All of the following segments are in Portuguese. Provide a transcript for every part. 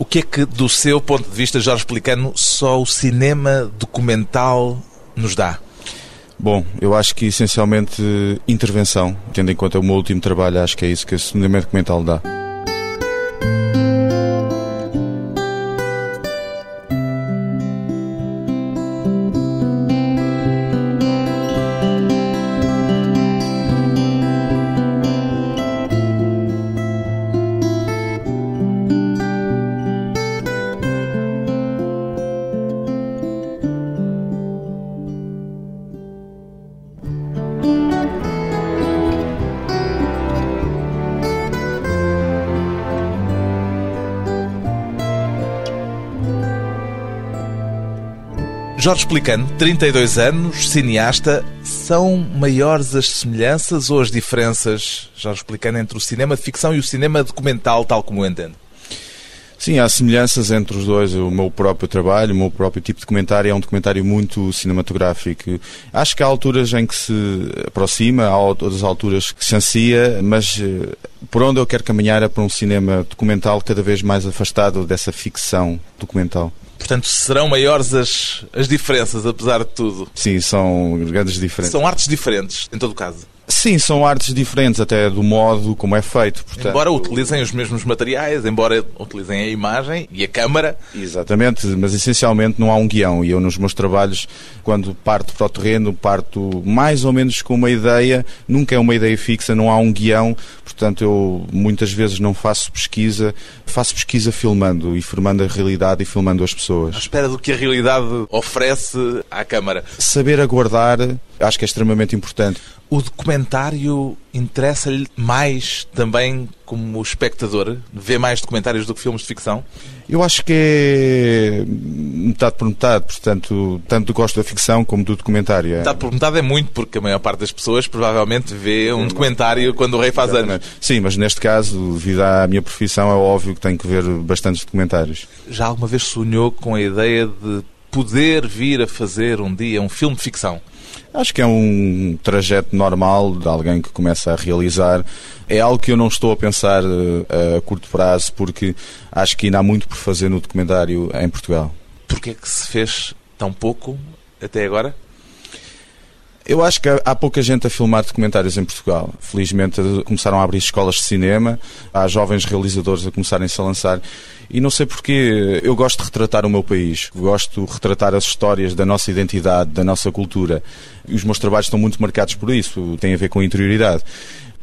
O que é que, do seu ponto de vista, Jorge Pelicano, só o cinema documental nos dá? Bom, eu acho que essencialmente intervenção, tendo em conta o meu último trabalho, acho que é isso que o cinema documental dá. Jorge Pelicano, 32 anos, cineasta. São maiores as semelhanças ou as diferenças, Jorge Pelicano, entre o cinema de ficção e o cinema documental, tal como o entendo? Sim, há semelhanças entre os dois. O meu próprio trabalho, o meu próprio tipo de documentário é um documentário muito cinematográfico. Acho que há alturas em que se aproxima, há outras alturas que se ansia, mas eh, por onde eu quero caminhar é para um cinema documental cada vez mais afastado dessa ficção documental. Portanto, serão maiores as, as diferenças, apesar de tudo. Sim, são grandes diferenças. São artes diferentes, em todo o caso. Sim, são artes diferentes até do modo como é feito. Portanto... Embora utilizem os mesmos materiais, embora utilizem a imagem e a câmara. Exatamente, mas essencialmente não há um guião. E eu nos meus trabalhos, quando parto para o terreno, parto mais ou menos com uma ideia, nunca é uma ideia fixa, não há um guião. Portanto, eu muitas vezes não faço pesquisa, faço pesquisa filmando e formando a realidade e filmando as pessoas. À espera do que a realidade oferece à câmara. Saber aguardar acho que é extremamente importante. O documentário interessa-lhe mais também como espectador? Vê mais documentários do que filmes de ficção? Eu acho que é metade por metade, portanto, tanto gosto da ficção como do documentário. Metade por metade é muito, porque a maior parte das pessoas provavelmente vê um documentário quando o rei faz anos. Sim, mas neste caso, devido à minha profissão, é óbvio que tenho que ver bastantes documentários. Já alguma vez sonhou com a ideia de poder vir a fazer um dia um filme de ficção? Acho que é um trajeto normal de alguém que começa a realizar. É algo que eu não estou a pensar eh, a curto prazo, porque acho que ainda há muito por fazer no documentário em Portugal. Porquê é que se fez tão pouco até agora? Eu acho que há pouca gente a filmar documentários em Portugal. Felizmente começaram a abrir escolas de cinema, há jovens realizadores a começarem-se a lançar. E não sei porquê, eu gosto de retratar o meu país, gosto de retratar as histórias da nossa identidade, da nossa cultura. E os meus trabalhos estão muito marcados por isso, têm a ver com interioridade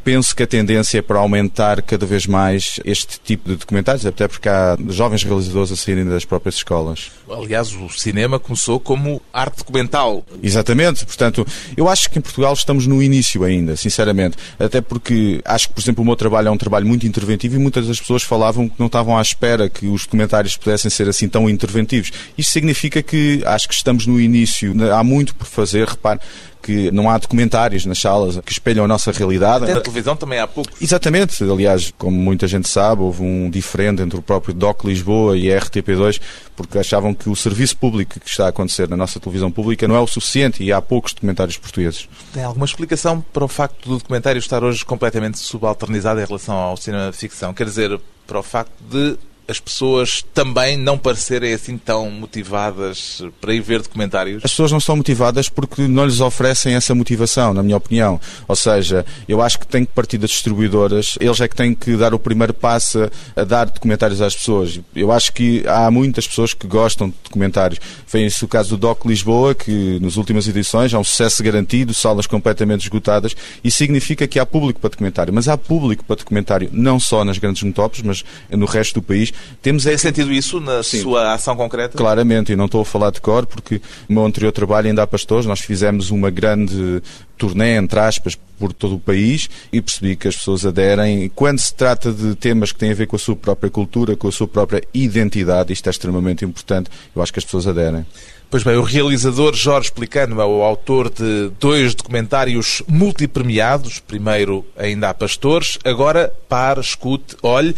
penso que a tendência é para aumentar cada vez mais este tipo de documentários, até porque há jovens realizadores a saírem das próprias escolas. Aliás, o cinema começou como arte documental. Exatamente, portanto, eu acho que em Portugal estamos no início ainda, sinceramente, até porque acho que, por exemplo, o meu trabalho é um trabalho muito interventivo e muitas das pessoas falavam que não estavam à espera que os documentários pudessem ser assim tão interventivos. Isto significa que acho que estamos no início, há muito por fazer, repare, que não há documentários nas salas que espelham a nossa realidade. Até na televisão também há pouco. Exatamente. Aliás, como muita gente sabe, houve um diferente entre o próprio DOC Lisboa e a RTP2, porque achavam que o serviço público que está a acontecer na nossa televisão pública não é o suficiente e há poucos documentários portugueses. Tem alguma explicação para o facto do documentário estar hoje completamente subalternizado em relação ao cinema de ficção? Quer dizer, para o facto de as pessoas também não parecerem assim tão motivadas para ir ver documentários? As pessoas não são motivadas porque não lhes oferecem essa motivação, na minha opinião. Ou seja, eu acho que tem que partir das distribuidoras, eles é que têm que dar o primeiro passo a dar documentários às pessoas. Eu acho que há muitas pessoas que gostam de documentários. Vem-se o caso do Doc Lisboa, que nas últimas edições há um sucesso garantido, salas completamente esgotadas, e significa que há público para documentário. Mas há público para documentário não só nas grandes metrópoles, mas no resto do país temos é sentido isso na Sim, sua ação concreta? Claramente, e não estou a falar de cor, porque no meu anterior trabalho ainda há pastores, nós fizemos uma grande turnê, entre aspas, por todo o país e percebi que as pessoas aderem. Quando se trata de temas que têm a ver com a sua própria cultura, com a sua própria identidade, isto é extremamente importante, eu acho que as pessoas aderem. Pois bem, o realizador Jorge Plicano é o autor de dois documentários multipremiados. Primeiro, ainda há pastores, agora, para, escute, olhe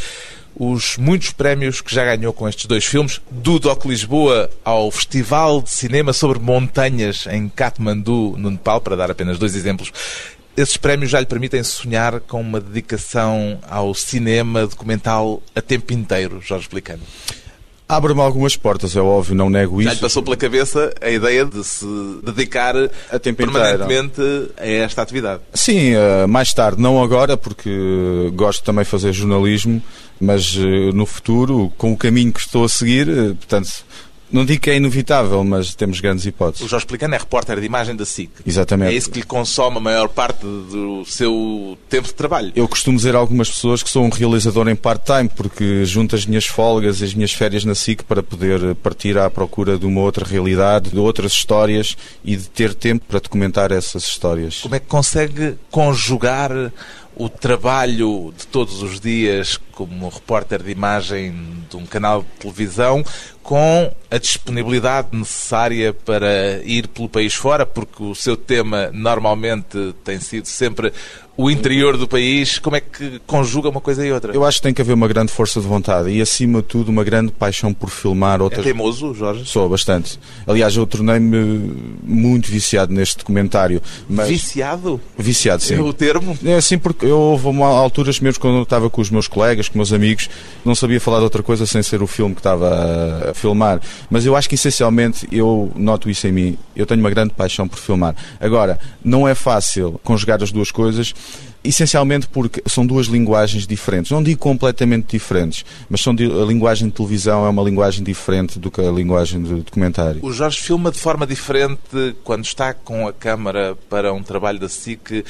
os muitos prémios que já ganhou com estes dois filmes, do Doc Lisboa ao Festival de Cinema sobre Montanhas em Katmandu, no Nepal, para dar apenas dois exemplos. Esses prémios já lhe permitem sonhar com uma dedicação ao cinema documental a tempo inteiro, Jorge Plicano? Abre-me algumas portas, é óbvio, não nego isso. Já lhe passou pela cabeça a ideia de se dedicar a tempo permanentemente inteiro. a esta atividade? Sim, eh, mais tarde, não agora, porque gosto também de fazer jornalismo, mas eh, no futuro, com o caminho que estou a seguir, eh, portanto, não digo que é inevitável, mas temos grandes hipóteses. O Jorge Plicano é repórter de imagem da SIC. Exatamente. É isso que lhe consome a maior parte do seu tempo de trabalho. Eu costumo dizer a algumas pessoas que sou um realizador em part-time, porque junto as minhas folgas e as minhas férias na SIC para poder partir à procura de uma outra realidade, de outras histórias e de ter tempo para documentar essas histórias. Como é que consegue conjugar o trabalho de todos os dias como repórter de imagem de um canal de televisão com a disponibilidade necessária para ir pelo país fora, porque o seu tema normalmente tem sido sempre o interior do país. Como é que conjuga uma coisa e outra? Eu acho que tem que haver uma grande força de vontade e, acima de tudo, uma grande paixão por filmar outras. É teimoso, Jorge? Sou bastante. Aliás, eu tornei-me muito viciado neste documentário. Mas... Viciado? Viciado, sim. É o termo? É assim, porque eu houve uma alturas, mesmo quando eu estava com os meus colegas, com meus amigos, não sabia falar de outra coisa sem ser o filme que estava a filmar. Mas eu acho que essencialmente eu noto isso em mim. Eu tenho uma grande paixão por filmar. Agora, não é fácil conjugar as duas coisas essencialmente porque são duas linguagens diferentes. Não digo completamente diferentes, mas são de, a linguagem de televisão é uma linguagem diferente do que a linguagem de documentário. O Jorge filma de forma diferente quando está com a câmara para um trabalho da SIC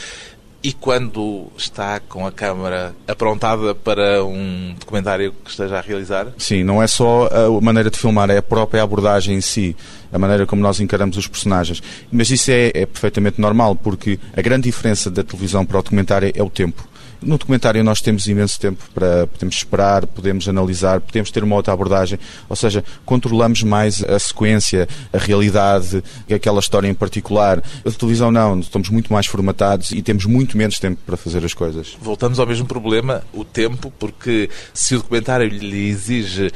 e quando está com a câmara aprontada para um documentário que esteja a realizar? Sim, não é só a maneira de filmar, é a própria abordagem em si, a maneira como nós encaramos os personagens. Mas isso é, é perfeitamente normal, porque a grande diferença da televisão para o documentário é o tempo. No documentário nós temos imenso tempo para podemos esperar, podemos analisar, podemos ter uma outra abordagem, ou seja, controlamos mais a sequência, a realidade, aquela história em particular. A televisão não, estamos muito mais formatados e temos muito menos tempo para fazer as coisas. Voltamos ao mesmo problema, o tempo, porque se o documentário lhe exige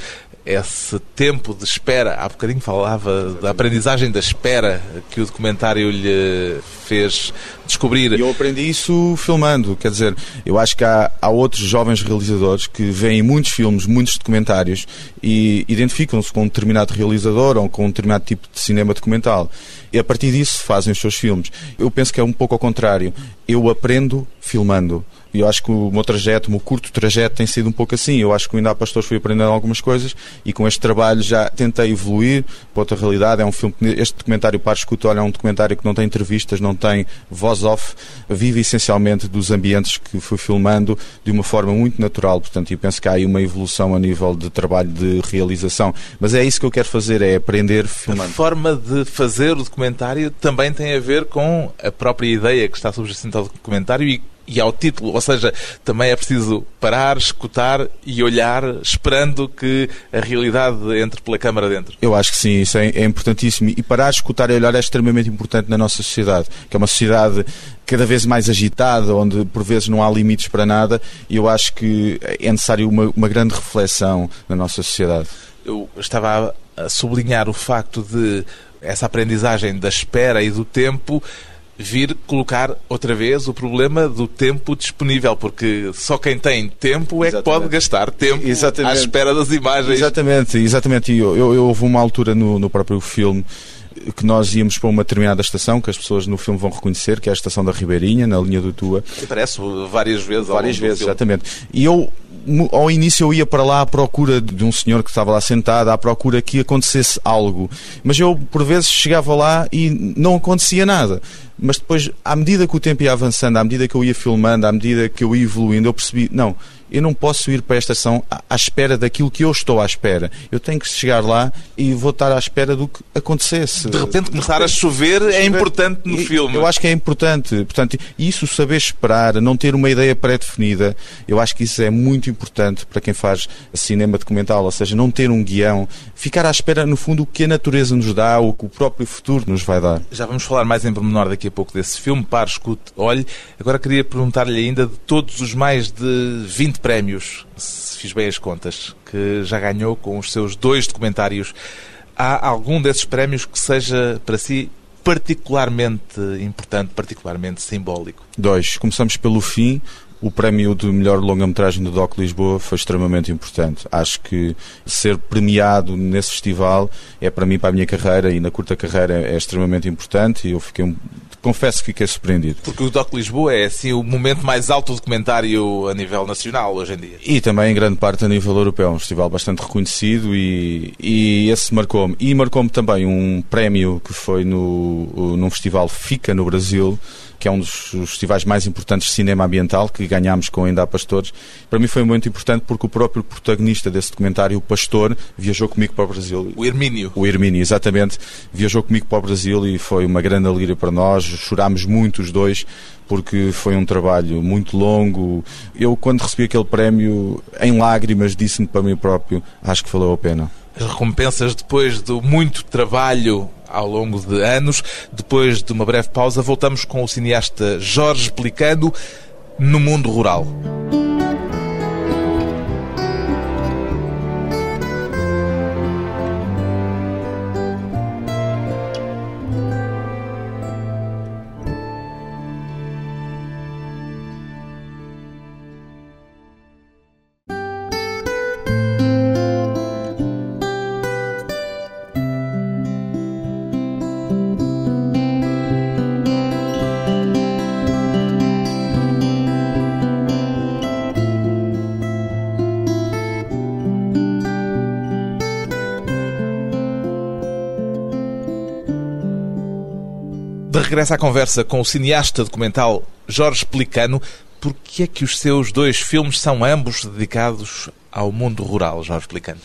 esse tempo de espera, há bocadinho falava da aprendizagem da espera que o documentário lhe fez descobrir. Eu aprendi isso filmando, quer dizer, eu acho que há, há outros jovens realizadores que veem muitos filmes, muitos documentários e identificam-se com um determinado realizador ou com um determinado tipo de cinema documental. E a partir disso fazem os seus filmes. Eu penso que é um pouco ao contrário. Eu aprendo filmando. E eu acho que o meu trajeto, o meu curto trajeto tem sido um pouco assim. Eu acho que Ainda há Pastores fui aprendendo algumas coisas e com este trabalho já tentei evoluir para outra realidade. É um filme este documentário Para Escuta, olha, é um documentário que não tem entrevistas, não tem voz off, vive essencialmente dos ambientes que fui filmando de uma forma muito natural. Portanto, eu penso que há aí uma evolução a nível de trabalho de realização. Mas é isso que eu quero fazer, é aprender filmando. A forma de fazer o documentário também tem a ver com a própria ideia que está subjacente ao documentário e e ao título, ou seja, também é preciso parar, escutar e olhar, esperando que a realidade entre pela câmara dentro. Eu acho que sim, isso é, é importantíssimo. E parar, escutar e olhar é extremamente importante na nossa sociedade, que é uma sociedade cada vez mais agitada, onde por vezes não há limites para nada, e eu acho que é necessário uma, uma grande reflexão na nossa sociedade. Eu estava a sublinhar o facto de essa aprendizagem da espera e do tempo vir colocar outra vez o problema do tempo disponível, porque só quem tem tempo é exatamente. que pode gastar tempo exatamente. à espera das imagens. Exatamente, exatamente. Eu, eu, eu houve uma altura no, no próprio filme que nós íamos para uma determinada estação que as pessoas no filme vão reconhecer, que é a estação da Ribeirinha, na linha do Tua. Aparece várias vezes. Várias vezes, exatamente. E eu ao início eu ia para lá à procura de um senhor que estava lá sentado, à procura que acontecesse algo. Mas eu, por vezes, chegava lá e não acontecia nada. Mas depois, à medida que o tempo ia avançando, à medida que eu ia filmando, à medida que eu ia evoluindo, eu percebi, não, eu não posso ir para esta ação à espera daquilo que eu estou à espera. Eu tenho que chegar lá e vou estar à espera do que acontecesse. De repente começar a chover é importante no e, filme. Eu acho que é importante. Portanto, isso saber esperar, não ter uma ideia pré-definida, eu acho que isso é muito importante para quem faz cinema documental, ou seja, não ter um guião, ficar à espera, no fundo, o que a natureza nos dá, o que o próprio futuro nos vai dar. Já vamos falar mais em pormenor daqui a pouco desse filme, Pare, Escute, Olhe. Agora queria perguntar-lhe ainda de todos os mais de 20 prémios, se fiz bem as contas, que já ganhou com os seus dois documentários. Há algum desses prémios que seja para si particularmente importante, particularmente simbólico? Dois. Começamos pelo fim. o prémio de melhor longa-metragem do DOC Lisboa foi extremamente importante. Acho que ser premiado nesse festival é para mim, para a minha carreira e na curta carreira é extremamente importante e eu fiquei confesso que fiquei surpreendido. Porque o DOC Lisboa é assim o momento mais alto documentário a nível nacional hoje em dia. E também em grande parte a nível europeu, um festival bastante reconhecido e, e esse marcou-me. E marcou-me também um prémio que foi no, num festival FICA no Brasil, que é um dos festivais mais importantes de cinema ambiental, que ganhámos com Ainda há Pastores. Para mim foi muito importante porque o próprio protagonista desse documentário, o pastor, viajou comigo para o Brasil. O Hermínio. O Hermínio, exatamente. Viajou comigo para o Brasil e foi uma grande alegria para nós. Chorámos muito os dois porque foi um trabalho muito longo. Eu, quando recebi aquele prémio, em lágrimas, disse-me para mim próprio: acho que valeu a pena. As recompensas depois do muito trabalho ao longo de anos. Depois de uma breve pausa, voltamos com o cineasta Jorge Pelicano no mundo rural. De regresso à conversa com o cineasta documental Jorge Pelicano, por que é que os seus dois filmes são ambos dedicados ao mundo rural, Jorge Pelicano?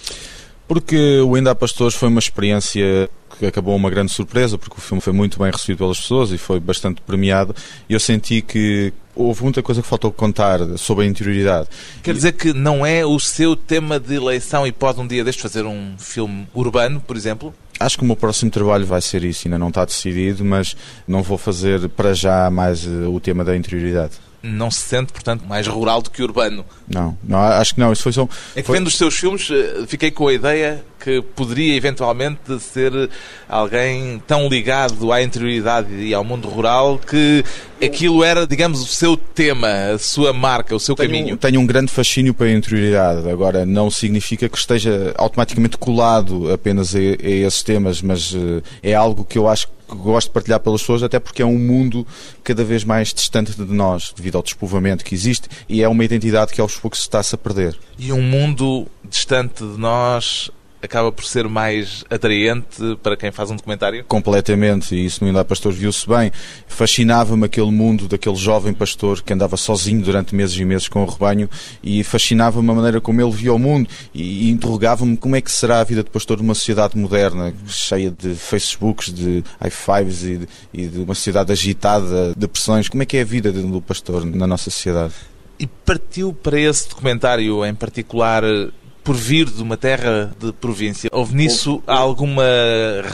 Porque o Ainda há Pastores foi uma experiência que acabou uma grande surpresa, porque o filme foi muito bem recebido pelas pessoas e foi bastante premiado. E eu senti que houve muita coisa que faltou contar sobre a interioridade. Quer dizer que não é o seu tema de eleição e pode um dia deste fazer um filme urbano, por exemplo? Acho que o meu próximo trabalho vai ser isso, ainda não está decidido, mas não vou fazer para já mais eh, o tema da interioridade. Não se sente, portanto, mais rural do que urbano? Não, não acho que não. Isso foi só. É que foi... vendo os seus filmes, eh, fiquei com a ideia que poderia eventualmente ser alguém tão ligado à interioridade e ao mundo rural que aquilo era, digamos, o seu tema, a sua marca, o seu tenho, caminho. Tenho um grande fascínio para a interioridade. Agora, não significa que esteja automaticamente colado apenas a, a esses temas, mas uh, é algo que eu acho que gosto de partilhar pelas pessoas, até porque é um mundo cada vez mais distante de nós, devido ao despovoamento que existe, e é uma identidade que aos poucos está-se a perder. E um mundo distante de nós acaba por ser mais atraente para quem faz um documentário? Completamente, e isso no Ainda Pastor viu-se bem. Fascinava-me aquele mundo daquele jovem pastor que andava sozinho durante meses e meses com o rebanho e fascinava-me a maneira como ele via o mundo e, interrogava-me como é que será a vida de pastor numa sociedade moderna, cheia de Facebooks, de i5s e de, e de uma sociedade agitada de pressões. Como é que é a vida do pastor na nossa sociedade? E partiu para esse documentário em particular por vir de uma terra de província. Houve nisso alguma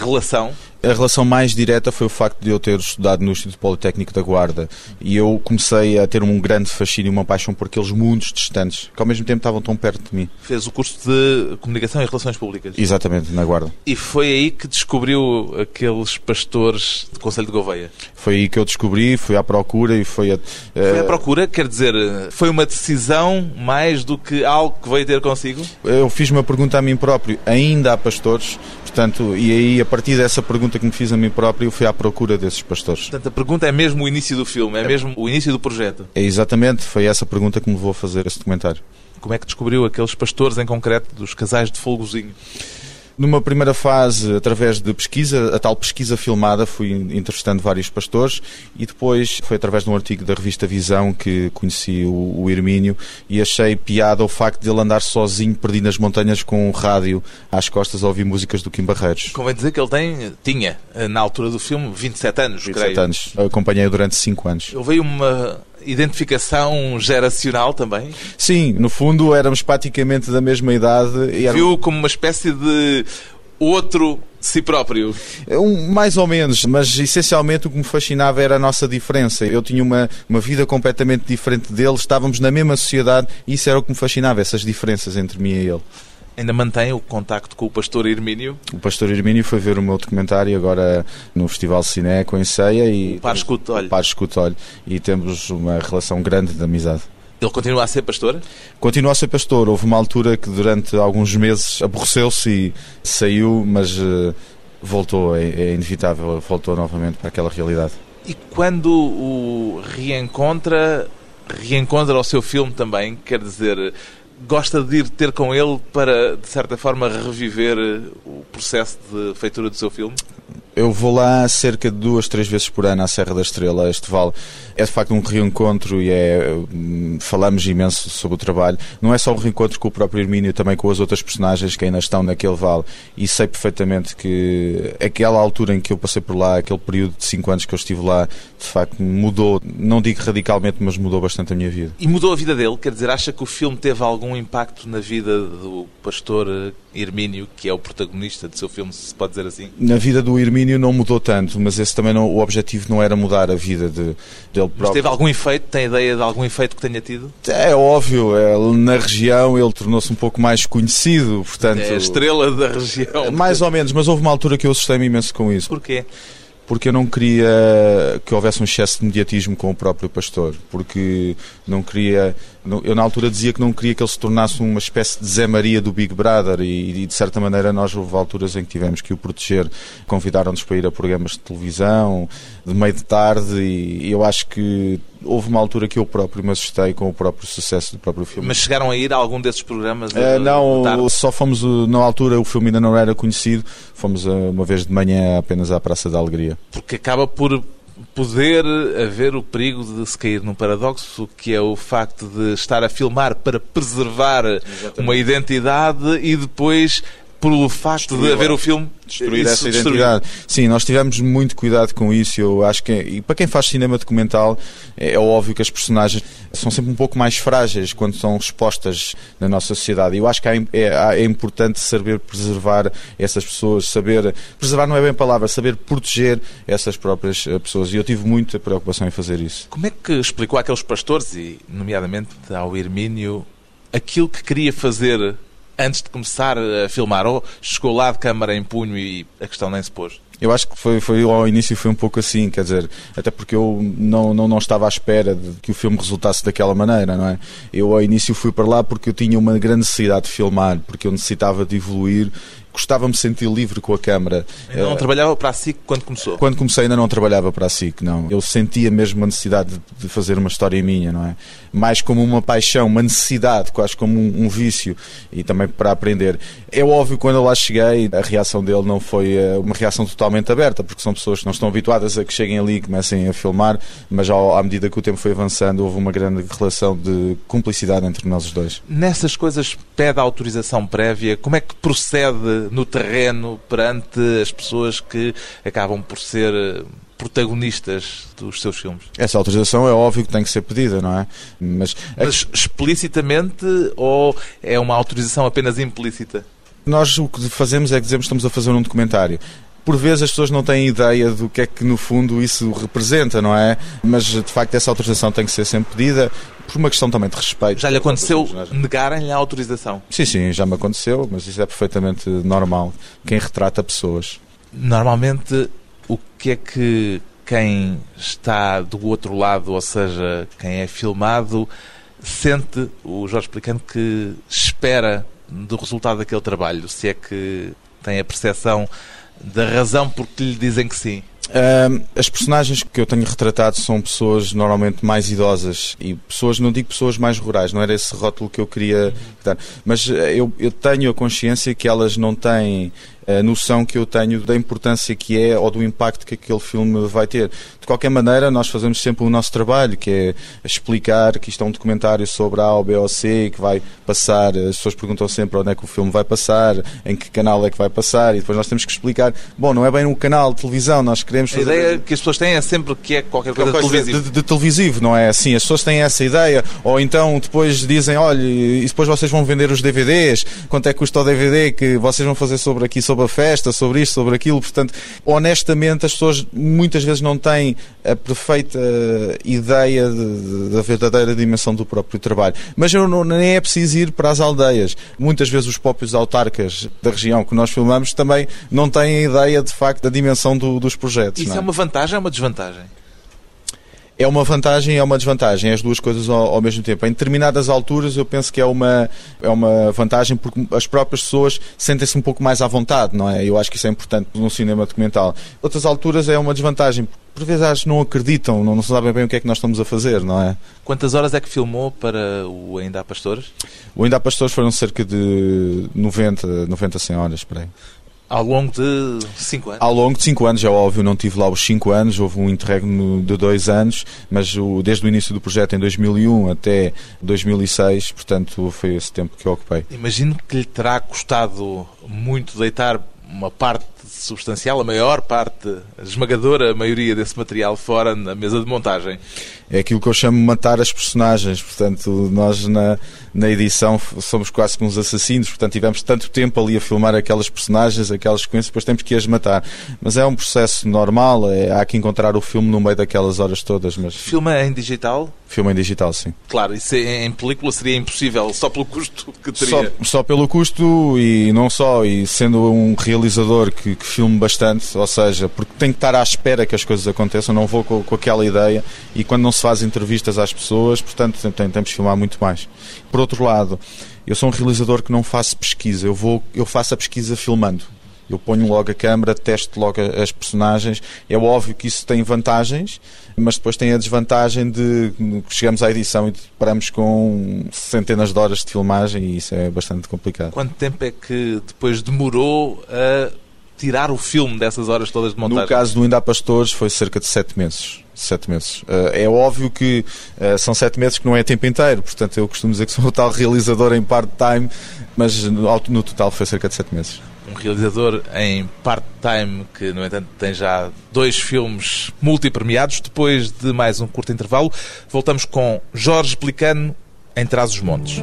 relação? A relação mais direta foi o facto de eu ter estudado no Instituto Politécnico da Guarda e eu comecei a ter um grande fascínio, uma paixão por aqueles mundos distantes que ao mesmo tempo estavam tão perto de mim. Fez o curso de Comunicação e Relações Públicas? Exatamente, na Guarda. E foi aí que descobriu aqueles pastores do Conselho de Gouveia? Foi aí que eu descobri, fui à procura e foi a... Uh... Foi à procura? Quer dizer, foi uma decisão mais do que algo que veio ter consigo? Eu fiz uma pergunta a mim próprio. Ainda há pastores? Portanto, e aí a partir dessa pergunta pergunta que me fiz a mim próprio, fui à procura desses pastores. Portanto, a pergunta é mesmo o início do filme, é, é mesmo o início do projeto. É exatamente, foi essa pergunta que me levou a fazer esse documentário. Como é que descobriu aqueles pastores em concreto dos casais de Folgozinho? Numa primeira fase, através de pesquisa, a tal pesquisa filmada, fui entrevistando vários pastores e depois foi através de um artigo da revista Visão que conheci o, o Hermínio e achei piada o facto de ele andar sozinho, perdido nas montanhas com um rádio às costas a ouvir músicas do Kim Barreiros. Convém dizer que ele tem, tinha, na altura do filme, 27 anos, 27 creio. anos. Acompanhei-o durante 5 anos. Houve uma identificação geracional também? Sim, no fundo éramos praticamente da mesma idade. E era... Viu como uma espécie de outro si próprio? Um, mais ou menos, mas essencialmente o que me fascinava era a nossa diferença. Eu tinha uma, uma vida completamente diferente dele, estávamos na mesma sociedade e isso era o que me fascinava, essas diferenças entre mim e ele. Ainda mantém o contacto com o pastor Hermínio? O pastor Hermínio foi ver o meu documentário agora no Festival Cineco em Ceia e... O Par Escute Olho. O Par Escute Olho. E temos uma relação grande de amizade. Ele continua a ser pastor? Continua a ser pastor. Houve uma altura que durante alguns meses aborreceu-se e saiu, mas uh, voltou, é, é inevitável, voltou novamente para aquela realidade. E quando o reencontra, reencontra o seu filme também, quer dizer, gosta de ir ter com ele para, de certa forma, reviver o processo de feitura do seu filme? Eu vou lá cerca de duas, três vezes por ano à Serra da Estrela, a este vale. É de facto um reencontro e é, hum, falamos imenso sobre o trabalho. Não é só um reencontro com o próprio Hermínio, também com as outras personagens que ainda estão naquele vale. E sei perfeitamente que aquela altura em que eu passei por lá, aquele período de cinco anos que eu estive lá, de facto mudou, não digo radicalmente, mas mudou bastante a minha vida. E mudou a vida dele? Quer dizer, acha que o filme teve algum impacto na vida do pastor Hermínio, que é o protagonista do seu filme, se pode dizer assim? Na vida do Hermínio não mudou tanto, mas esse também não, o objetivo não era mudar a vida de, dele próprio. Mas teve algum efeito? Tem ideia de algum efeito que tenha tido? É óbvio, é, na região ele tornou-se um pouco mais conhecido, portanto... É a estrela da região. Mais ou menos, mas houve uma altura que eu assustei-me imenso com isso. Porquê? porque eu não queria que houvesse um excesso de mediatismo com o próprio pastor, porque não queria, eu na altura dizia que não queria que ele se tornasse uma espécie de Zé Maria do Big Brother e, e de certa maneira nós houve alturas em que tivemos que o proteger, convidaram-nos para ir a programas de televisão, de meio de tarde e, e eu acho que houve uma altura que eu próprio me assustei com o próprio sucesso do próprio filme. Mas chegaram a ir a algum desses programas? Uh, não, só fomos, na altura o filme ainda não era conhecido, fomos uma vez de manhã apenas à Praça da Alegria. Porque acaba por poder haver o perigo de se cair num paradoxo, que é o facto de estar a filmar para preservar Exatamente. uma identidade e depois pelo facto de haver o filme destruir essa identidade. Sim, nós tivemos muito cuidado com isso. Eu acho que, e para quem faz cinema documental, é, é óbvio que as personagens são sempre um pouco mais frágeis quando são expostas na nossa sociedade. E eu acho que é, é, é importante saber preservar essas pessoas, saber. Preservar não é bem a palavra, saber proteger essas próprias eh, pessoas. E eu tive muita preocupação em fazer isso. Como é que explicou àqueles pastores, e nomeadamente ao Hermínio, aquilo que queria fazer antes de começar a filmar? Ou chegou lá de câmara em punho e a questão nem se pôs? Eu acho que foi, foi ao início foi um pouco assim, quer dizer, até porque eu não, não, não estava à espera de que o filme resultasse daquela maneira, não é? Eu ao início fui para lá porque eu tinha uma grande necessidade de filmar, porque eu necessitava de evoluir gostava-me de sentir livre com a câmara. Ainda não uh, trabalhava para a SIC quando começou? Quando comecei ainda não trabalhava para a SIC, não. Eu sentia mesmo a necessidade de, fazer uma história minha, não é? Mais como uma paixão, uma necessidade, quase como um, um, vício e também para aprender. É óbvio, quando eu lá cheguei, a reação dele não foi uh, uma reação totalmente aberta, porque são pessoas que não estão habituadas a que cheguem ali e comecem a filmar, mas ao, à medida que o tempo foi avançando, houve uma grande relação de cumplicidade entre nós os dois. Nessas coisas pede autorização prévia, como é que procede no terreno perante as pessoas que acabam por ser eh, protagonistas dos seus filmes. Essa autorização é óbvio que tem que ser pedida, não é? Mas, Mas explicitamente ou é uma autorização apenas implícita? Nós o que fazemos é que dizemos que estamos a fazer um documentário por vezes as pessoas não têm ideia do que é que no fundo isso representa, não é? Mas de facto essa autorização tem que ser sempre pedida por uma questão também de respeito. Já lhe aconteceu negarem-lhe a autorização? Sim, sim, já me aconteceu, mas isso é perfeitamente normal. Quem retrata pessoas. Normalmente, o que é que quem está do outro lado, ou seja, quem é filmado, sente, o Jorge explicando, que espera do resultado daquele trabalho? Se é que tem a percepção da razão por que lhe dizem que sim? Uh, as personagens que eu tenho retratado são pessoas normalmente mais idosas e pessoas, não digo pessoas mais rurais, não era esse rótulo que eu queria dar, mas eh, eu, eu tenho a consciência que elas não têm a noção que eu tenho da importância que é ou do impacto que aquele filme vai ter. De qualquer maneira, nós fazemos sempre o nosso trabalho, que é explicar que isto é um documentário sobre A ou B ou C, que vai passar, as pessoas perguntam sempre onde é que o filme vai passar, em que canal é que vai passar, e depois nós temos que explicar, bom, não é bem no canal de televisão, nós queremos fazer... A ideia que as pessoas têm é sempre que é qualquer coisa, coisa de, de, de, televisivo, não é assim? As pessoas têm essa ideia, ou então depois dizem, olha, e depois vocês vão vender os DVDs, quanto é que custa o DVD que vocês vão fazer sobre aqui, sobre a festa, sobre isto, sobre aquilo, portanto, honestamente as pessoas muitas vezes não têm a perfeita ideia da verdadeira dimensão do próprio trabalho. Mas eu não, nem é preciso ir para as aldeias. Muitas vezes os próprios autarcas da região que nós filmamos também não têm a ideia, de facto, da dimensão do, dos projetos. Isso é? é uma vantagem ou uma desvantagem? É uma vantagem e é uma desvantagem, é as duas coisas ao, ao, mesmo tempo. Em determinadas alturas eu penso que é uma, é uma vantagem porque as próprias pessoas sentem-se um pouco mais à vontade, não é? Eu acho que isso é importante num cinema documental. Outras alturas é uma desvantagem, por vezes acho não acreditam, não, não sabem bem o que é que nós estamos a fazer, não é? Quantas horas é que filmou para o Ainda há Pastores? O Ainda há Pastores foram cerca de 90, 90 100 horas, por aí. Ao longo de 5 anos? Ao longo de 5 anos, é óbvio, não tive lá os 5 anos, houve um interregno de 2 anos, mas o, desde o início do projeto, em 2001 até 2006, portanto, foi esse tempo que eu ocupei. Imagino que lhe terá custado muito deitar uma parte substancial, a maior parte, a esmagadora maioria desse material fora na mesa de montagem. É aquilo que eu chamo de matar as personagens. Portanto, nós na, na edição somos quase como uns assassinos. Portanto, tivemos tanto tempo ali a filmar aquelas personagens, aquelas sequências, depois temos que as matar. Mas é um processo normal. É, há que encontrar o filme no meio daquelas horas todas. Mas... Filma em digital? Filme em digital, sim. Claro, isso em película seria impossível, só pelo custo que teria. Só, só pelo custo e não só, e sendo um realizador que, que filme bastante, ou seja, porque tem que estar à espera que as coisas aconteçam, não vou com, com aquela ideia, e quando não se faz entrevistas às pessoas, portanto tentamos filmar muito mais. Por outro lado, eu sou um realizador que não faço pesquisa, eu, vou, eu faço a pesquisa filmando. Eu ponho logo a câmera, testo logo as personagens. É óbvio que isso tem vantagens, mas depois tem a desvantagem de chegamos à edição e paramos com centenas de horas de filmagem e isso é bastante complicado. Quanto tempo é que depois demorou a tirar o filme dessas horas todas de montagem? No caso do Ainda Pastores foi cerca de sete meses. Sete meses. Eh, é óbvio que eh, são sete meses que não é tempo inteiro, portanto eu costumo dizer que sou o tal realizador em part-time, mas no total foi cerca de sete meses um realizador em part-time que, no entanto, tem já dois filmes multipremiados. Depois de mais um curto intervalo, voltamos com Jorge Plicano em Trás-os-Montes.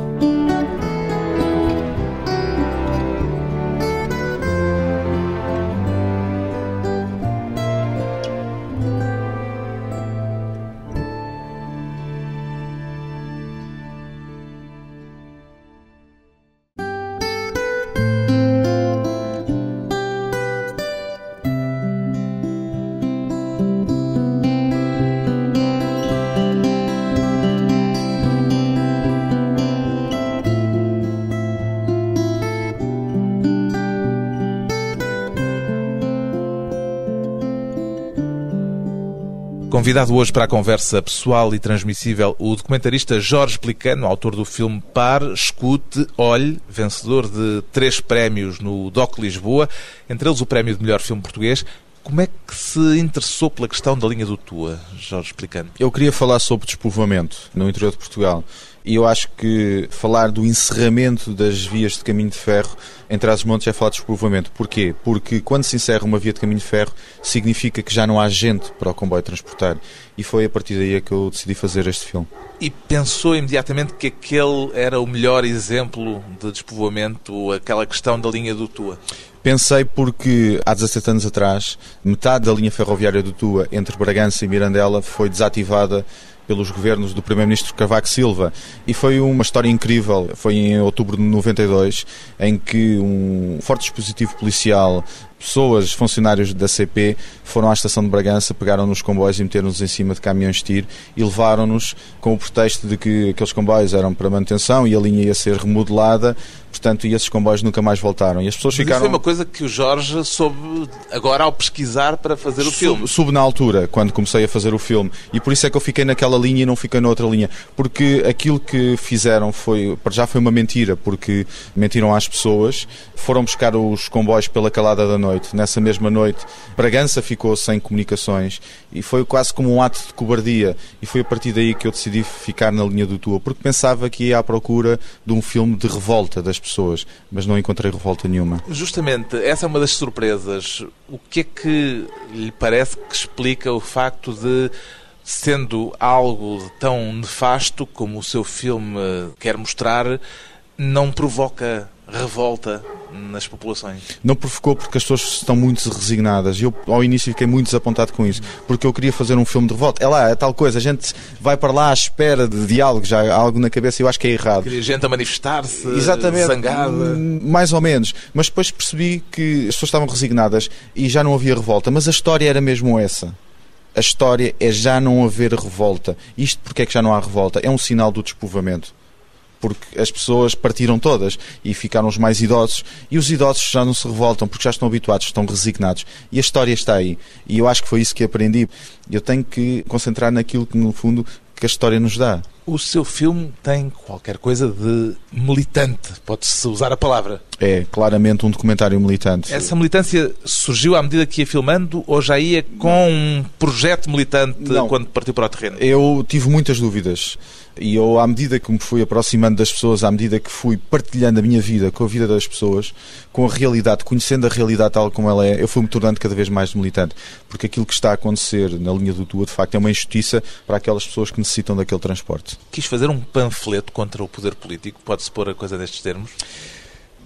Convidado hoje para a conversa pessoal e transmissível o documentarista Jorge Plicano, autor do filme Par, Escute, Olhe, vencedor de três prémios no DOC Lisboa, entre eles o prémio de melhor filme português. Como é que se interessou pela questão da linha do Tua, Jorge Plicano? Eu queria falar sobre despovoamento no interior de Portugal. E eu acho que falar do encerramento das vias de caminho de ferro em Trás-os-Montes é falar de despovoamento. Porquê? Porque quando se encerra uma via de caminho de ferro, significa que já não há gente para o comboio transportar. E foi a partir daí que eu decidi fazer este filme. E pensou imediatamente que aquele era o melhor exemplo de despovoamento, aquela questão da linha do Tua? Pensei porque há 17 anos atrás, metade da linha ferroviária do Tua entre Bragança e Mirandela foi desativada pelos governos do Primeiro-Ministro Cavaco Silva. E foi uma história incrível. Foi em outubro de 92, em que um forte dispositivo policial pessoas, funcionários da CP, foram à estação de Bragança, pegaram nos comboios e meteram-nos em cima de caminhões de tiro e levaram-nos com o pretexto de que aqueles comboios eram para manutenção e a linha ia ser remodelada, portanto, e esses comboios nunca mais voltaram. E as pessoas Mas ficaram. Isso foi uma coisa que o Jorge soube agora ao pesquisar para fazer o filme. Soube na altura, quando comecei a fazer o filme, e por isso é que eu fiquei naquela linha e não fiquei noutra linha, porque aquilo que fizeram foi, para já foi uma mentira, porque mentiram às pessoas, foram buscar os comboios pela calada da noite noite. Nessa mesma noite, Bragança ficou sem comunicações e foi quase como um ato de cobardia. E foi a partir daí que eu decidi ficar na linha do Tua, porque pensava que ia à procura de um filme de revolta das pessoas, mas não encontrei revolta nenhuma. Justamente, essa é uma das surpresas. O que é que lhe parece que explica o facto de sendo algo tão nefasto como o seu filme quer mostrar, não provoca revolta nas populações? Não provocou porque as pessoas estão muito resignadas. Eu, ao início, fiquei muito desapontado com isso, porque eu queria fazer um filme de revolta. É lá, é tal coisa, a gente vai para lá à espera de diálogo, já há algo na cabeça e eu acho que é errado. Queria gente a manifestar-se, zangada. Mais ou menos. Mas depois percebi que as pessoas estavam resignadas e já não havia revolta, mas a história era mesmo essa. a história é já não haver revolta. Isto porque é que já não há revolta? É um sinal do despovoamento porque as pessoas partiram todas e ficaram os mais idosos e os idosos já não se revoltam porque já estão habituados, estão resignados e a história está aí. E eu acho que foi isso que aprendi. Eu tenho que concentrar naquilo que, no fundo, que a história nos dá. O seu filme tem qualquer coisa de militante, pode-se usar a palavra. É claramente um documentário militante. Essa militância surgiu à medida que ia filmando ou já ia com um projeto militante Não. quando partiu para o terreno? Eu tive muitas dúvidas. E eu, à medida que me fui aproximando das pessoas, à medida que fui partilhando a minha vida com a vida das pessoas, com a realidade, conhecendo a realidade tal como ela é, eu fui-me tornando cada vez mais militante. Porque aquilo que está a acontecer na linha do Tua, de facto, é uma injustiça para aquelas pessoas que necessitam daquele transporte. Quis fazer um panfleto contra o poder político? Pode-se pôr a coisa destes termos?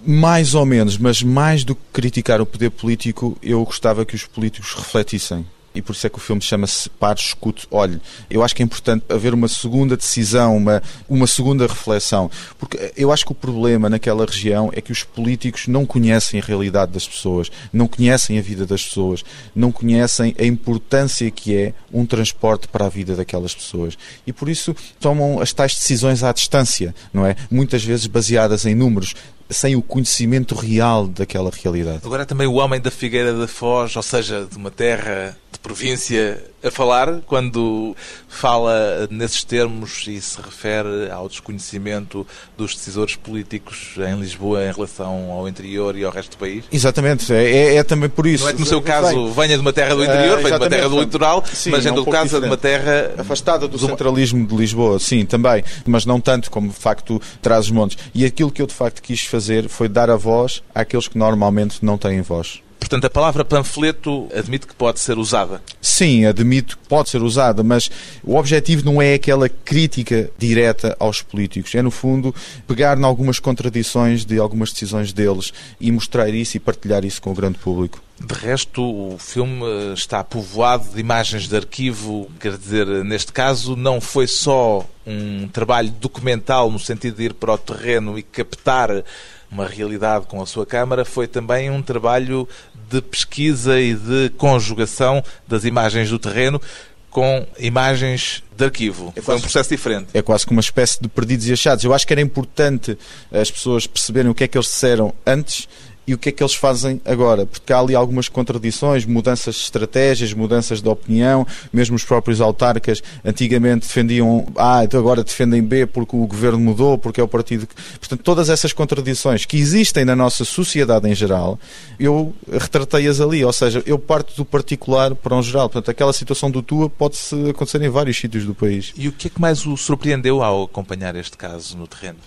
Mais ou menos, mas mais do que criticar o poder político, eu gostava que os políticos refletissem e por isso é que o filme chama-se Pare, Escute, Olhe. Eu acho que é importante haver uma segunda decisão, uma, uma segunda reflexão, porque eu acho que o problema naquela região é que os políticos não conhecem a realidade das pessoas, não conhecem a vida das pessoas, não conhecem a importância que é um transporte para a vida daquelas pessoas. E por isso tomam as tais decisões à distância, não é? Muitas vezes baseadas em números, sem o conhecimento real daquela realidade. Agora também o homem da Figueira da Foz, ou seja, de uma terra de província, a falar, quando fala nesses termos e se refere ao desconhecimento dos decisores políticos em Lisboa em relação ao interior e ao resto do país? Exatamente, é, é, é também por isso. Não é que no seu caso venha de uma terra do interior, uh, venha de uma terra do litoral, sim, mas em todo caso diferente. de uma terra... Afastada do, do centralismo de Lisboa, sim, também, mas não tanto como de facto traz os montes. E aquilo que eu de facto quis fazer foi dar a voz àqueles que normalmente não têm voz. Portanto, a palavra panfleto admite que pode ser usada. Sim, admito que pode ser usada, mas o objetivo não é aquela crítica direta aos políticos. É, no fundo, pegar em algumas contradições de algumas decisões deles e mostrar isso e partilhar isso com o grande público. De resto, o filme eh, está povoado de imagens de arquivo, quer dizer, neste caso, não foi só um trabalho documental no sentido de ir para o terreno e captar uma realidade com a sua Câmara, foi também um trabalho de pesquisa e de conjugação das imagens do terreno com imagens de arquivo. É Foi um processo diferente. É quase como uma espécie de perdidos e achados. Eu acho que era importante as pessoas perceberem o que é que eles disseram antes e o que é que eles fazem agora, porque há ali algumas contradições, mudanças de estratégias, mudanças de opinião, mesmo os próprios autarcas antigamente defendiam A, então agora defendem B porque o governo mudou, porque é o partido. Portanto, todas essas contradições que existem na nossa sociedade em geral, eu retratei-as ali, ou seja, eu parto do particular para um geral. Portanto, aquela situação do tua pode-se acontecer em vários sítios do país. E o que é que mais o surpreendeu ao acompanhar este caso no terreno?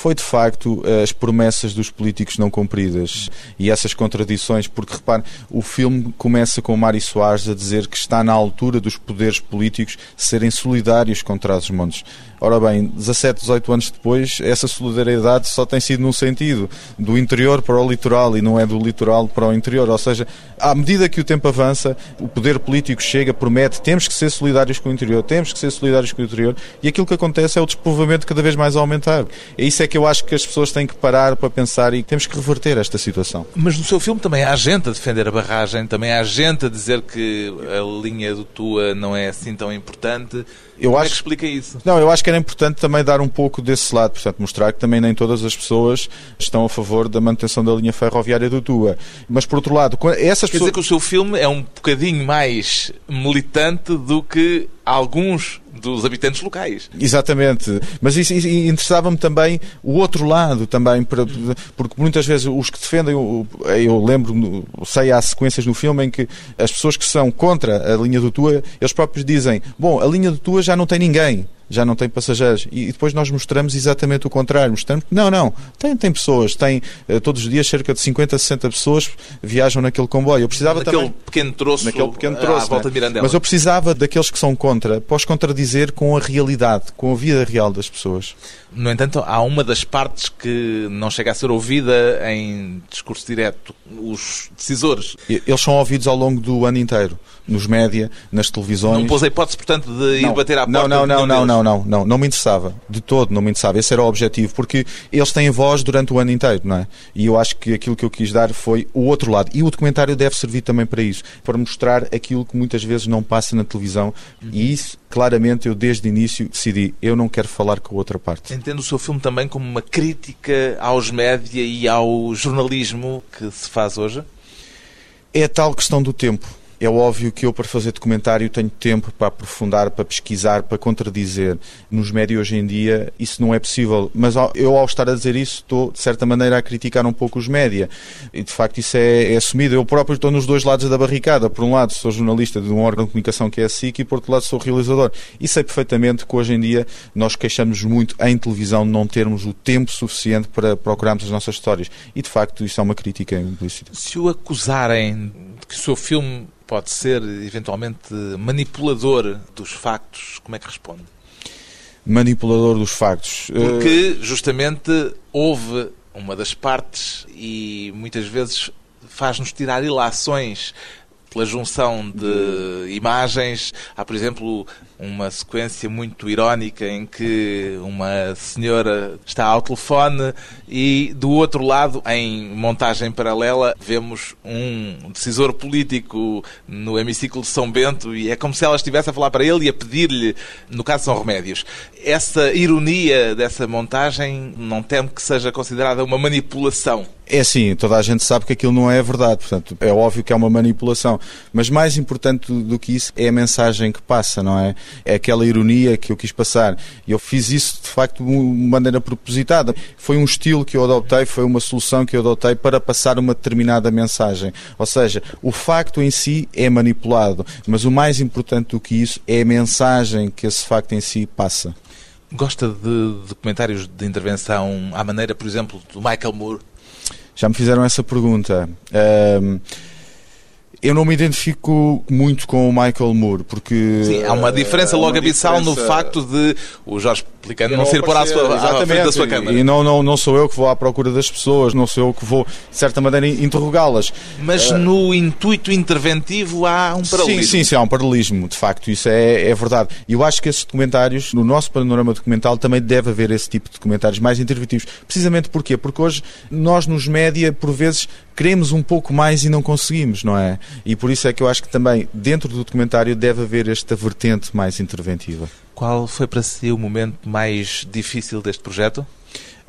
Foi de facto as promessas dos políticos não cumpridas e essas contradições, porque repare, o filme começa com Mário Soares a dizer que está na altura dos poderes políticos serem solidários contra os montes. Ora bem, 17, 18 anos depois, essa solidariedade só tem sido num sentido, do interior para o litoral e não é do litoral para o interior. Ou seja, à medida que o tempo avança, o poder político chega, promete, temos que ser solidários com o interior, temos que ser solidários com o interior, e aquilo que acontece é o despovoamento cada vez mais aumentar. É isso é que eu acho que as pessoas têm que parar para pensar e temos que reverter esta situação. Mas no seu filme também há gente a defender a barragem, também há gente a dizer que a linha do Tua não é assim tão importante. Eu Como acho... é que explica isso? Não, eu acho que era importante também dar um pouco desse lado, portanto, mostrar que também nem todas as pessoas estão a favor da manutenção da linha ferroviária do Tua. Mas, por outro lado, essas Quer pessoas... dizer que o seu filme é um bocadinho mais militante do que alguns dos habitantes locais. Exatamente. Mas isso, isso interessava-me também o outro lado também, porque muitas vezes os que defendem, eu lembro, sei há sequências no filme em que as pessoas que são contra a linha do Tua, eles próprios dizem, bom, a linha do Tua já não tem ninguém já não tem passageiros. E, depois nós mostramos exatamente o contrário. Mostramos que não, não, tem, tem pessoas, tem eh, todos os dias cerca de 50, 60 pessoas viajam naquele comboio. Eu precisava naquele também, pequeno troço, naquele pequeno troço, à volta né? de Mirandela. Mas eu precisava daqueles que são contra, os contradizer com a realidade, com a vida real das pessoas. No entanto, há uma das partes que não chega a ser ouvida em discurso direto, os decisores. Eles são ouvidos ao longo do ano inteiro, nos média, nas televisões. Não pôs a hipótese, portanto, de não, ir bater à porta. Não, não, não, não, não, não, não, não me interessava. De todo não me interessava. Esse era o objetivo, porque eles têm voz durante o ano inteiro, não é? E eu acho que aquilo que eu quis dar foi o outro lado. E o documentário deve servir também para isso, para mostrar aquilo que muitas vezes não passa na televisão. Uhum. E isso, claramente, eu desde o início decidi, eu não quero falar com a outra parte. Entendo o seu filme também como uma crítica aos média e ao jornalismo que se faz hoje? É a tal questão do tempo. É óbvio que eu, para fazer documentário, tenho tempo para aprofundar, para pesquisar, para contradizer. Nos médios hoje em dia isso não é possível. Mas eu, ao estar a dizer isso, estou, de certa maneira, a criticar um pouco os média. E, de facto, isso é, é assumido. Eu próprio estou nos dois lados da barricada. Por um lado, sou jornalista de um órgão de comunicação que é a SIC e, por outro lado, sou realizador. E sei perfeitamente que, hoje em dia, nós queixamos muito em televisão de não termos o tempo suficiente para procurarmos as nossas histórias. E, de facto, isso é uma crítica implícita. Se o acusarem que o seu filme pode ser eventualmente manipulador dos factos, como é que responde? Manipulador dos factos. Porque justamente houve uma das partes e muitas vezes faz-nos tirar ilações pela junção de imagens. Há, por exemplo, uma sequência muito irónica em que uma senhora está ao telefone e do outro lado, em montagem paralela, vemos um decisor político no hemiciclo de São Bento e é como se ela estivesse a falar para ele e a pedir-lhe, no caso são remédios. Essa ironia dessa montagem não teme que seja considerada uma manipulação? É assim, toda a gente sabe que aquilo não é verdade, portanto, é óbvio que é uma manipulação. Mas mais importante do que isso é a mensagem que passa, não é? É aquela ironia que eu quis passar. E eu fiz isso, de facto, de uma maneira propositada. Foi um estilo que eu adotei, foi uma solução que eu adotei para passar uma determinada mensagem. Ou seja, o facto em si é manipulado, mas o mais importante do que isso é a mensagem que esse facto em si passa. Gosta de documentários de intervenção à maneira, por exemplo, do Michael Moore? Já me fizeram essa pergunta. Um, eu não me identifico muito com o Michael Moore, porque. Sim, há uma diferença logo abissal diferença... no facto de o Jorge Pelicano não, ser por à, sua, à frente da sua câmara. E não, não, não sou eu que vou à procura das pessoas, não sou eu que vou, de certa maneira, interrogá-las. Mas uh... no intuito interventivo há um paralelismo. Sim, sim, sim, há um paralelismo, de facto, isso é, é verdade. E eu acho que esses documentários, no nosso panorama documental, também deve haver esse tipo de documentários mais interventivos. Precisamente porquê? Porque hoje nós, nos média, por vezes, queremos um pouco mais e não conseguimos, não é? E por isso é que eu acho que também, dentro do documentário, deve haver esta vertente mais interventiva. Qual foi para si o momento mais difícil deste projeto?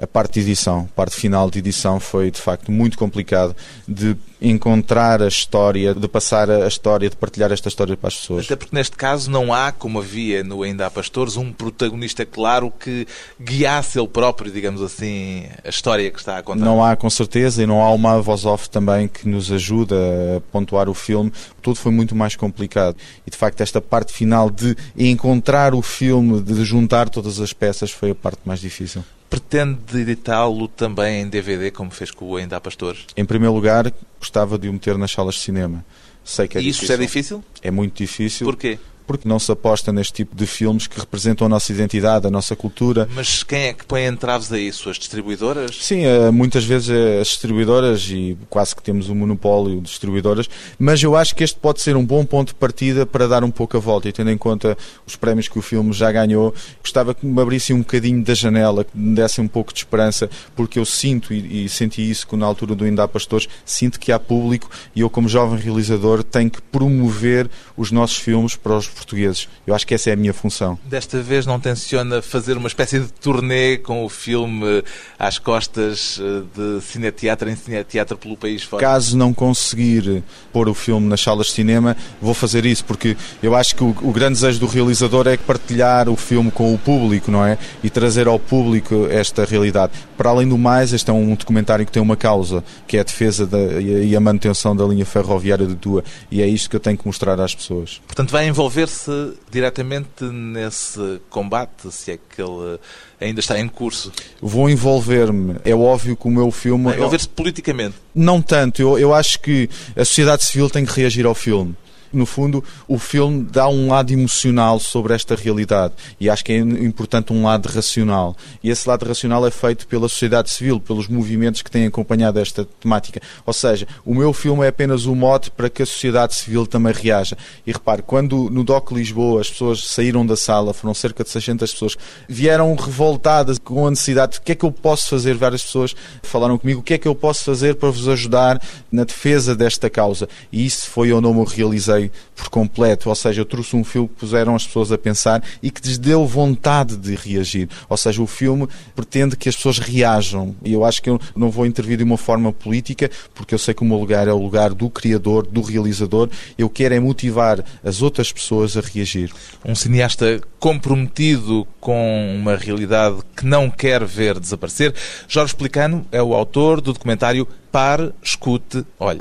A parte de edição, a parte final de edição foi de facto muito complicado de encontrar a história, de passar a história, de partilhar esta história para as pessoas. Até porque neste caso não há, como havia no Ainda há Pastores, um protagonista claro que guiasse ele próprio, digamos assim, a história que está a contar. Não há, com certeza, e não há uma voz off também que nos ajuda a pontuar o filme. Tudo foi muito mais complicado. E de facto, esta parte final de encontrar o filme, de juntar todas as peças, foi a parte mais difícil. Pretende editá-lo também em DVD, como fez com o Ainda há Pastores? Em primeiro lugar, gostava de o meter nas salas de cinema. Sei que é e isso difícil. é difícil? É muito difícil. Porquê? Porque não se aposta neste tipo de filmes que representam a nossa identidade, a nossa cultura. Mas quem é que põe entraves a isso? As distribuidoras? Sim, eh, muitas vezes eh, as distribuidoras e quase que temos um monopólio de distribuidoras, mas eu acho que este pode ser um bom ponto de partida para dar um pouco a volta e tendo em conta os prémios que o filme já ganhou, gostava que me abrisse um bocadinho da janela, que me desse um pouco de esperança, porque eu sinto e, e senti isso na altura do Ainda há Pastores, sinto que há público e eu como jovem realizador tenho que promover os nossos filmes para os portugueses. Eu acho que essa é a minha função. Desta vez não tenciona fazer uma espécie de turnê com o filme às costas eh, de cineteatro em cineteatro pelo país fora? Caso não conseguir pôr o filme nas salas de cinema, vou fazer isso, porque eu acho que o, o grande desejo do realizador é partilhar o filme com o público, não é? E trazer ao público esta realidade. Para além do mais, este é um documentário que tem uma causa, que é a defesa da, e a manutenção da linha ferroviária de Tua. E é isto que eu tenho que mostrar às pessoas. Portanto, vai envolver envolver-se diretamente nesse combate, se é que ele ainda está em curso? Vou envolver-me. É óbvio que o meu filme. Envolver-se politicamente? Não tanto. Eu, eu acho que a sociedade civil tem que reagir ao filme. No fundo, o filme dá um lado emocional sobre esta realidade e acho que é importante um lado racional. E esse lado racional é feito pela sociedade civil, pelos movimentos que têm acompanhado esta temática. Ou seja, o meu filme é apenas um mote para que a sociedade civil também reaja. E repare, quando no DOC Lisboa as pessoas saíram da sala, foram cerca de 600 pessoas, vieram revoltadas com a necessidade de o que é que eu posso fazer, várias pessoas falaram comigo, o que é que eu posso fazer para vos ajudar na defesa desta causa. E isso foi onde eu me realizei por completo. Ou seja, eu trouxe um filme que puseram as pessoas a pensar e que lhes deu vontade de reagir. Ou seja, o filme pretende que as pessoas reajam. E eu acho que eu não vou intervir de uma forma política, porque eu sei que o meu lugar é o lugar do criador, do realizador. Eu quero é motivar as outras pessoas a reagir. Um cineasta comprometido com uma realidade que não quer ver desaparecer. Jorge Plicano é o autor do documentário Pare, Escute, Olhe.